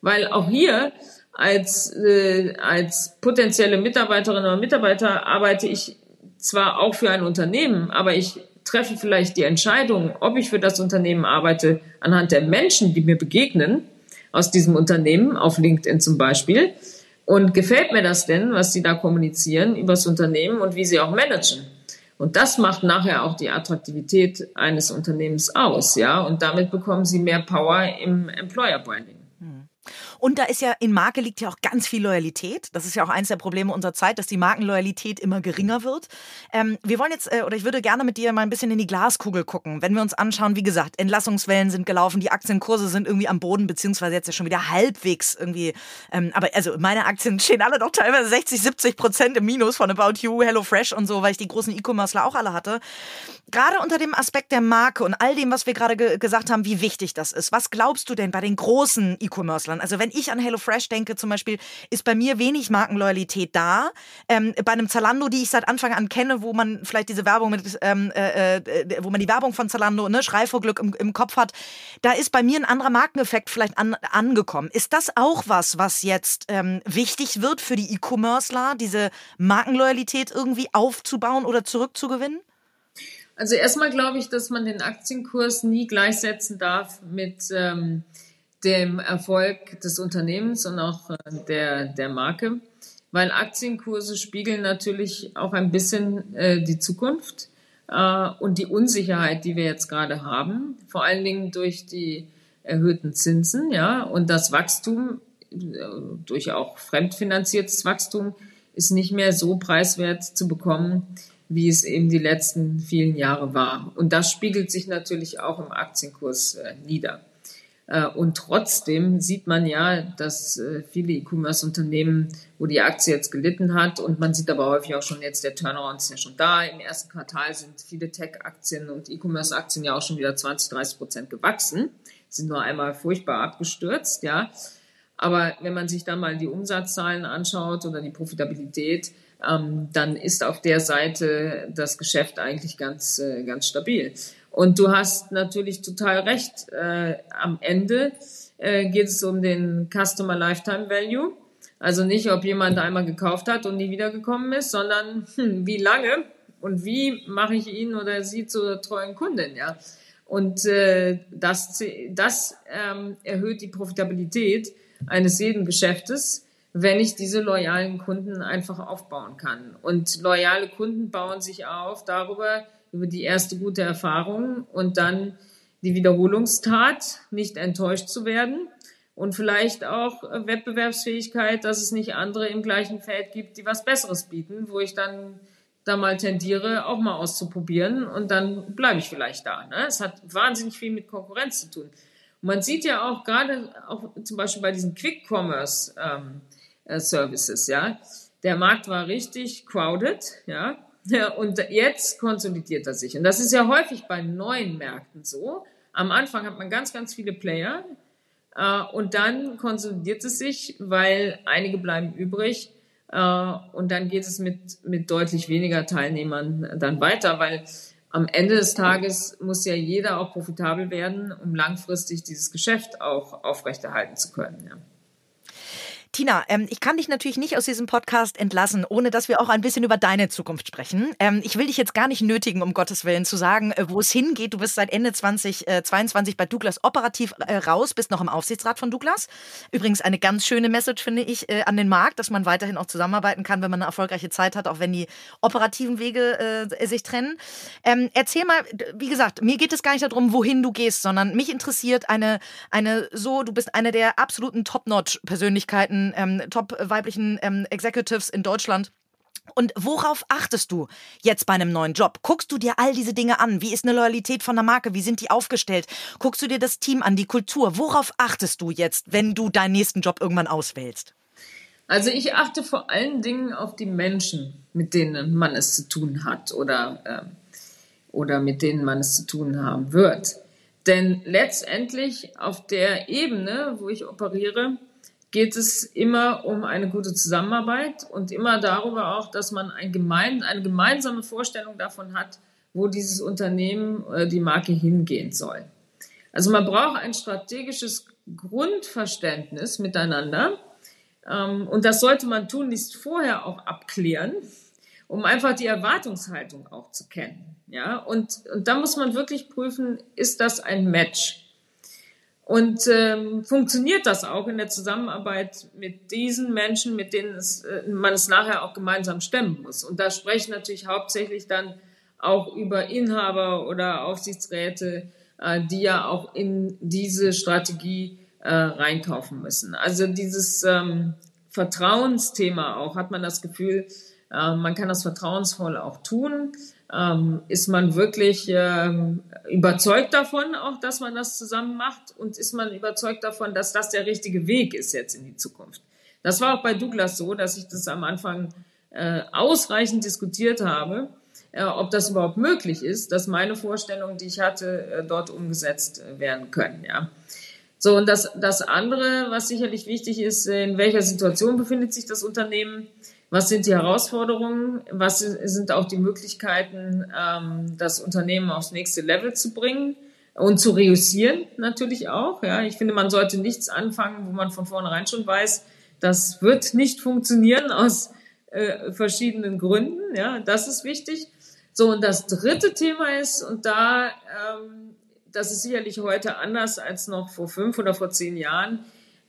weil auch hier als, äh, als potenzielle Mitarbeiterin oder Mitarbeiter arbeite ich zwar auch für ein Unternehmen, aber ich treffe vielleicht die Entscheidung, ob ich für das Unternehmen arbeite, anhand der Menschen, die mir begegnen, aus diesem Unternehmen, auf LinkedIn zum Beispiel, Und gefällt mir das denn, was sie da kommunizieren über das Unternehmen und wie sie auch managen? Und das macht nachher auch die Attraktivität eines Unternehmens aus, ja. Und damit bekommen sie mehr Power im Employer Branding. Und da ist ja, in Marke liegt ja auch ganz viel Loyalität. Das ist ja auch eins der Probleme unserer Zeit, dass die Markenloyalität immer geringer wird. Ähm, wir wollen jetzt, äh, oder ich würde gerne mit dir mal ein bisschen in die Glaskugel gucken. Wenn wir uns anschauen, wie gesagt, Entlassungswellen sind gelaufen, die Aktienkurse sind irgendwie am Boden, beziehungsweise jetzt ja schon wieder halbwegs irgendwie. Ähm, aber also meine Aktien *laughs* stehen alle doch teilweise 60, 70 Prozent im Minus von About You, HelloFresh und so, weil ich die großen E-Commercer auch alle hatte. Gerade unter dem Aspekt der Marke und all dem, was wir gerade ge gesagt haben, wie wichtig das ist. Was glaubst du denn bei den großen E-Commercern? Also wenn ich an HelloFresh denke zum Beispiel, ist bei mir wenig Markenloyalität da. Ähm, bei einem Zalando, die ich seit Anfang an kenne, wo man vielleicht diese Werbung mit, ähm, äh, äh, wo man die Werbung von Zalando, ne, Schrei vor Glück im, im Kopf hat, da ist bei mir ein anderer Markeneffekt vielleicht an, angekommen. Ist das auch was, was jetzt ähm, wichtig wird für die E-Commercer, diese Markenloyalität irgendwie aufzubauen oder zurückzugewinnen? Also erstmal glaube ich, dass man den Aktienkurs nie gleichsetzen darf mit ähm, dem Erfolg des Unternehmens und auch äh, der, der Marke, weil Aktienkurse spiegeln natürlich auch ein bisschen äh, die Zukunft äh, und die Unsicherheit, die wir jetzt gerade haben, vor allen Dingen durch die erhöhten Zinsen, ja, und das Wachstum, äh, durch auch fremdfinanziertes Wachstum, ist nicht mehr so preiswert zu bekommen, wie es eben die letzten vielen Jahre war. Und das spiegelt sich natürlich auch im Aktienkurs äh, nieder. Äh, und trotzdem sieht man ja, dass äh, viele E-Commerce-Unternehmen, wo die Aktie jetzt gelitten hat, und man sieht aber häufig auch schon jetzt, der Turnaround ist ja schon da. Im ersten Quartal sind viele Tech-Aktien und E-Commerce-Aktien ja auch schon wieder 20, 30 Prozent gewachsen, sind nur einmal furchtbar abgestürzt, ja. Aber wenn man sich dann mal die Umsatzzahlen anschaut oder die Profitabilität, ähm, dann ist auf der Seite das Geschäft eigentlich ganz, äh, ganz stabil. Und du hast natürlich total recht. Äh, am Ende äh, geht es um den Customer Lifetime Value. Also nicht, ob jemand einmal gekauft hat und nie wiedergekommen ist, sondern hm, wie lange und wie mache ich ihn oder sie zur treuen Kundin, ja. Und äh, das, das ähm, erhöht die Profitabilität eines jeden Geschäftes, wenn ich diese loyalen Kunden einfach aufbauen kann. Und loyale Kunden bauen sich auf darüber, über die erste gute Erfahrung und dann die Wiederholungstat, nicht enttäuscht zu werden und vielleicht auch Wettbewerbsfähigkeit, dass es nicht andere im gleichen Feld gibt, die was Besseres bieten, wo ich dann da mal tendiere, auch mal auszuprobieren und dann bleibe ich vielleicht da. Ne? Es hat wahnsinnig viel mit Konkurrenz zu tun. Und man sieht ja auch gerade auch zum Beispiel bei diesen Quick Commerce ähm, äh, Services, ja, der Markt war richtig crowded, ja, *laughs* und jetzt konsolidiert er sich. Und das ist ja häufig bei neuen Märkten so. Am Anfang hat man ganz, ganz viele Player äh, und dann konsolidiert es sich, weil einige bleiben übrig äh, und dann geht es mit, mit deutlich weniger Teilnehmern dann weiter, weil am Ende des Tages muss ja jeder auch profitabel werden, um langfristig dieses Geschäft auch aufrechterhalten zu können. Ja. Tina, ähm, ich kann dich natürlich nicht aus diesem Podcast entlassen, ohne dass wir auch ein bisschen über deine Zukunft sprechen. Ähm, ich will dich jetzt gar nicht nötigen, um Gottes Willen zu sagen, äh, wo es hingeht. Du bist seit Ende 2022 äh, bei Douglas operativ äh, raus, bist noch im Aufsichtsrat von Douglas. Übrigens eine ganz schöne Message, finde ich, äh, an den Markt, dass man weiterhin auch zusammenarbeiten kann, wenn man eine erfolgreiche Zeit hat, auch wenn die operativen Wege äh, sich trennen. Ähm, erzähl mal, wie gesagt, mir geht es gar nicht darum, wohin du gehst, sondern mich interessiert eine, eine so, du bist eine der absoluten Top-Notch-Persönlichkeiten weiblichen, ähm, top weiblichen ähm, Executives in Deutschland. Und worauf achtest du jetzt bei einem neuen Job? Guckst du dir all diese Dinge an? Wie ist eine Loyalität von der Marke? Wie sind die aufgestellt? Guckst du dir das Team an, die Kultur? Worauf achtest du jetzt, wenn du deinen nächsten Job irgendwann auswählst? Also ich achte vor allen Dingen auf die Menschen, mit denen man es zu tun hat oder, äh, oder mit denen man es zu tun haben wird. Denn letztendlich auf der Ebene, wo ich operiere, geht es immer um eine gute Zusammenarbeit und immer darüber auch, dass man ein gemein, eine gemeinsame Vorstellung davon hat, wo dieses Unternehmen, äh, die Marke hingehen soll. Also man braucht ein strategisches Grundverständnis miteinander ähm, und das sollte man tunlichst vorher auch abklären, um einfach die Erwartungshaltung auch zu kennen. Ja, und, und da muss man wirklich prüfen, ist das ein Match? Und ähm, funktioniert das auch in der Zusammenarbeit mit diesen Menschen, mit denen es, äh, man es nachher auch gemeinsam stemmen muss? Und da sprechen natürlich hauptsächlich dann auch über Inhaber oder Aufsichtsräte, äh, die ja auch in diese Strategie äh, reinkaufen müssen. Also dieses ähm, Vertrauensthema auch, hat man das Gefühl, äh, man kann das vertrauensvoll auch tun. Ähm, ist man wirklich ähm, überzeugt davon, auch dass man das zusammen macht? Und ist man überzeugt davon, dass das der richtige Weg ist jetzt in die Zukunft? Das war auch bei Douglas so, dass ich das am Anfang äh, ausreichend diskutiert habe, äh, ob das überhaupt möglich ist, dass meine Vorstellungen, die ich hatte, äh, dort umgesetzt äh, werden können. Ja. So, und das, das andere, was sicherlich wichtig ist, in welcher Situation befindet sich das Unternehmen? Was sind die Herausforderungen? Was sind auch die Möglichkeiten, ähm, das Unternehmen aufs nächste Level zu bringen und zu reüssieren natürlich auch. Ja, ich finde, man sollte nichts anfangen, wo man von vornherein schon weiß, das wird nicht funktionieren aus äh, verschiedenen Gründen. Ja, das ist wichtig. So, und das dritte Thema ist, und da, ähm, das ist sicherlich heute anders als noch vor fünf oder vor zehn Jahren,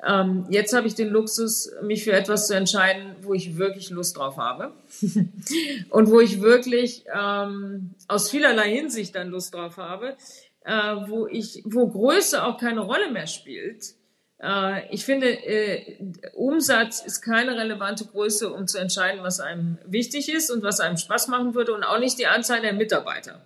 ähm, jetzt habe ich den Luxus, mich für etwas zu entscheiden, wo ich wirklich Lust drauf habe *laughs* und wo ich wirklich ähm, aus vielerlei Hinsicht dann Lust drauf habe, äh, wo ich, wo Größe auch keine Rolle mehr spielt. Äh, ich finde, äh, Umsatz ist keine relevante Größe, um zu entscheiden, was einem wichtig ist und was einem Spaß machen würde und auch nicht die Anzahl der Mitarbeiter.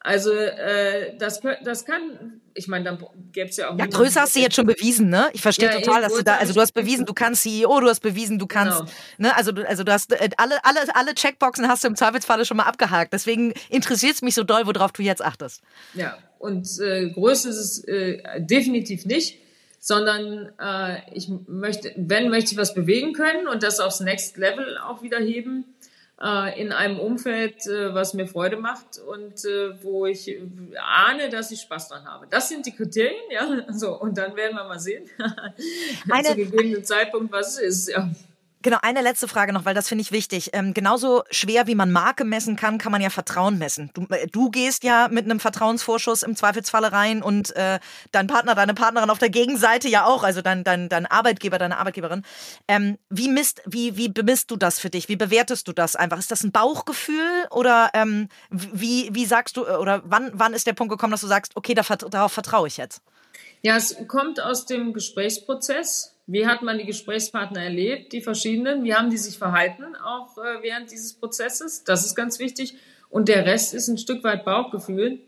Also äh, das, das kann, ich meine, dann gäbe es ja auch. Ja, Größe hast du jetzt schon bewiesen, ne? Ich verstehe ja, total, dass du da, also du hast bewiesen, du kannst CEO, du hast bewiesen, du kannst, genau. ne? Also du, also du hast äh, alle, alle, alle Checkboxen hast du im Zweifelsfalle schon mal abgehakt. Deswegen interessiert es mich so doll, worauf du jetzt achtest. Ja, und äh, Größe ist es äh, definitiv nicht, sondern äh, ich möchte, wenn möchte ich was bewegen können und das aufs Next Level auch wieder heben äh, in einem Umfeld, äh, was mir Freude macht und äh, wo ich ahne, dass ich Spaß dran habe. Das sind die Kriterien, ja. *laughs* So, und dann werden wir mal sehen, *laughs* zu gegebenen Zeitpunkt, was es ist, ja. Genau, eine letzte Frage noch, weil das finde ich wichtig. Ähm, genauso schwer wie man Marke messen kann, kann man ja Vertrauen messen. Du, äh, du gehst ja mit einem Vertrauensvorschuss im Zweifelsfalle rein und äh, dein Partner, deine Partnerin auf der Gegenseite ja auch, also dein, dein, dein Arbeitgeber, deine Arbeitgeberin. Ähm, wie, misst, wie, wie bemisst du das für dich? Wie bewertest du das einfach? Ist das ein Bauchgefühl oder ähm, wie, wie sagst du, oder wann, wann ist der Punkt gekommen, dass du sagst, okay, darauf vertraue ich jetzt? Ja, es kommt aus dem Gesprächsprozess. Wie hat man die Gesprächspartner erlebt, die verschiedenen? Wie haben die sich verhalten auch äh, während dieses Prozesses? Das ist ganz wichtig. Und der Rest ist ein Stück weit Bauchgefühl,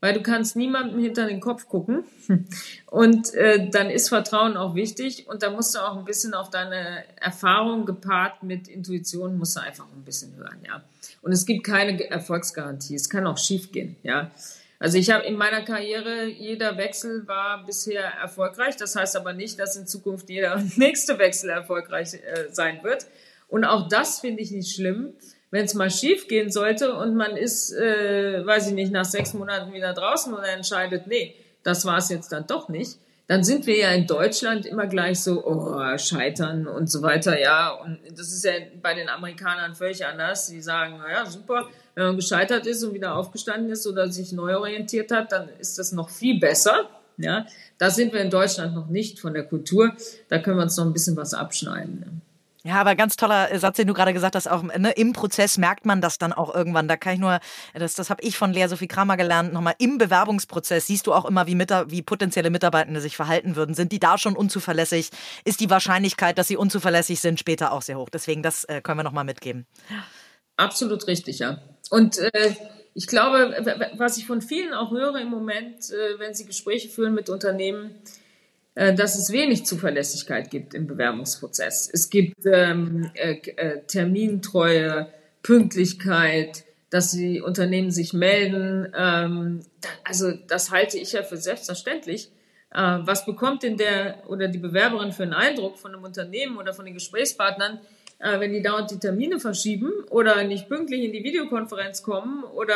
weil du kannst niemandem hinter den Kopf gucken. *laughs* Und äh, dann ist Vertrauen auch wichtig. Und da musst du auch ein bisschen auf deine Erfahrung gepaart mit Intuition musst du einfach ein bisschen hören, ja. Und es gibt keine Erfolgsgarantie. Es kann auch schief gehen, ja. Also ich habe in meiner Karriere, jeder Wechsel war bisher erfolgreich. Das heißt aber nicht, dass in Zukunft jeder *laughs* nächste Wechsel erfolgreich äh, sein wird. Und auch das finde ich nicht schlimm. Wenn es mal schief gehen sollte und man ist, äh, weiß ich nicht, nach sechs Monaten wieder draußen und entscheidet, nee, das war es jetzt dann doch nicht, dann sind wir ja in Deutschland immer gleich so, oh, scheitern und so weiter, ja. Und das ist ja bei den Amerikanern völlig anders. Die sagen, naja, super, wenn man gescheitert ist und wieder aufgestanden ist oder sich neu orientiert hat, dann ist das noch viel besser. Ja, da sind wir in Deutschland noch nicht von der Kultur. Da können wir uns noch ein bisschen was abschneiden. Ja. Ja, aber ganz toller Satz, den du gerade gesagt hast, auch ne, im Prozess merkt man das dann auch irgendwann. Da kann ich nur, das, das habe ich von Lea Sophie Kramer gelernt, nochmal im Bewerbungsprozess siehst du auch immer, wie, mit, wie potenzielle Mitarbeitende sich verhalten würden. Sind die da schon unzuverlässig? Ist die Wahrscheinlichkeit, dass sie unzuverlässig sind, später auch sehr hoch. Deswegen, das äh, können wir nochmal mitgeben. Absolut richtig, ja. Und äh, ich glaube, was ich von vielen auch höre im Moment, äh, wenn sie Gespräche führen mit Unternehmen, äh, dass es wenig Zuverlässigkeit gibt im Bewerbungsprozess. Es gibt ähm, äh, äh, Termintreue, Pünktlichkeit, dass die Unternehmen sich melden. Ähm, also das halte ich ja für selbstverständlich. Äh, was bekommt denn der oder die Bewerberin für einen Eindruck von einem Unternehmen oder von den Gesprächspartnern, äh, wenn die dauernd die Termine verschieben oder nicht pünktlich in die Videokonferenz kommen oder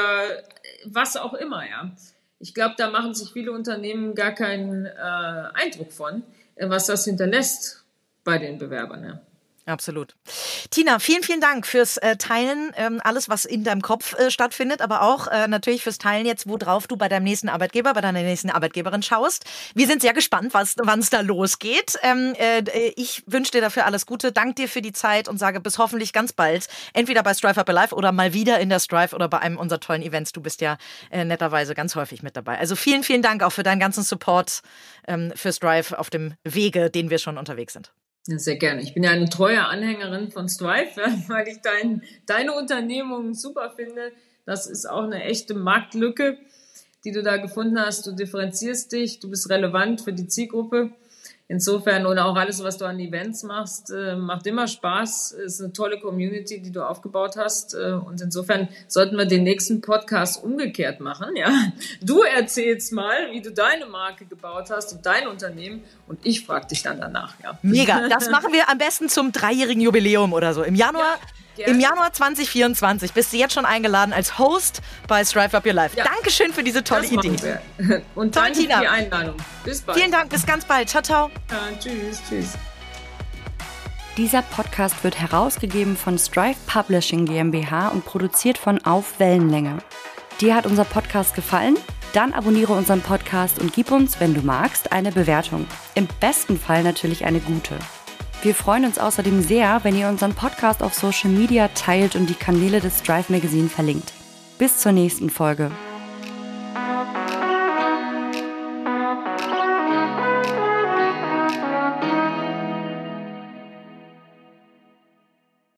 was auch immer, ja? Ich glaube, da machen sich viele Unternehmen gar keinen äh, Eindruck von, äh, was das hinterlässt bei den Bewerbern. Ja. Absolut. Tina, vielen, vielen Dank fürs äh, Teilen, ähm, alles, was in deinem Kopf äh, stattfindet, aber auch äh, natürlich fürs Teilen jetzt, worauf du bei deinem nächsten Arbeitgeber, bei deiner nächsten Arbeitgeberin schaust. Wir sind sehr gespannt, wann es da losgeht. Ähm, äh, ich wünsche dir dafür alles Gute, danke dir für die Zeit und sage bis hoffentlich ganz bald, entweder bei Strive Up Alive oder mal wieder in der Strive oder bei einem unserer tollen Events. Du bist ja äh, netterweise ganz häufig mit dabei. Also vielen, vielen Dank auch für deinen ganzen Support ähm, für Strive auf dem Wege, den wir schon unterwegs sind. Ja, sehr gerne. Ich bin ja eine treue Anhängerin von Strive, *laughs* weil ich dein, deine Unternehmung super finde. Das ist auch eine echte Marktlücke, die du da gefunden hast. Du differenzierst dich, du bist relevant für die Zielgruppe insofern und auch alles, was du an Events machst, äh, macht immer Spaß. Ist eine tolle Community, die du aufgebaut hast. Äh, und insofern sollten wir den nächsten Podcast umgekehrt machen. Ja, du erzählst mal, wie du deine Marke gebaut hast und dein Unternehmen, und ich frage dich dann danach. Ja. Mega. Das machen wir am besten zum dreijährigen Jubiläum oder so im Januar. Ja. Im Januar 2024 bist du jetzt schon eingeladen als Host bei Strive Up Your Life. Ja. Dankeschön für diese tolle Idee. Wir. *laughs* Und danke Tina. für die Einladung. Bis bald. Vielen Dank, bis ganz bald. Ciao, ciao. Ja, tschüss, tschüss. Dieser Podcast wird herausgegeben von Strive Publishing GmbH und produziert von Auf Wellenlänge. Dir hat unser Podcast gefallen? Dann abonniere unseren Podcast und gib uns, wenn du magst, eine Bewertung. Im besten Fall natürlich eine gute. Wir freuen uns außerdem sehr, wenn ihr unseren Podcast auf Social Media teilt und die Kanäle des Drive Magazine verlinkt. Bis zur nächsten Folge.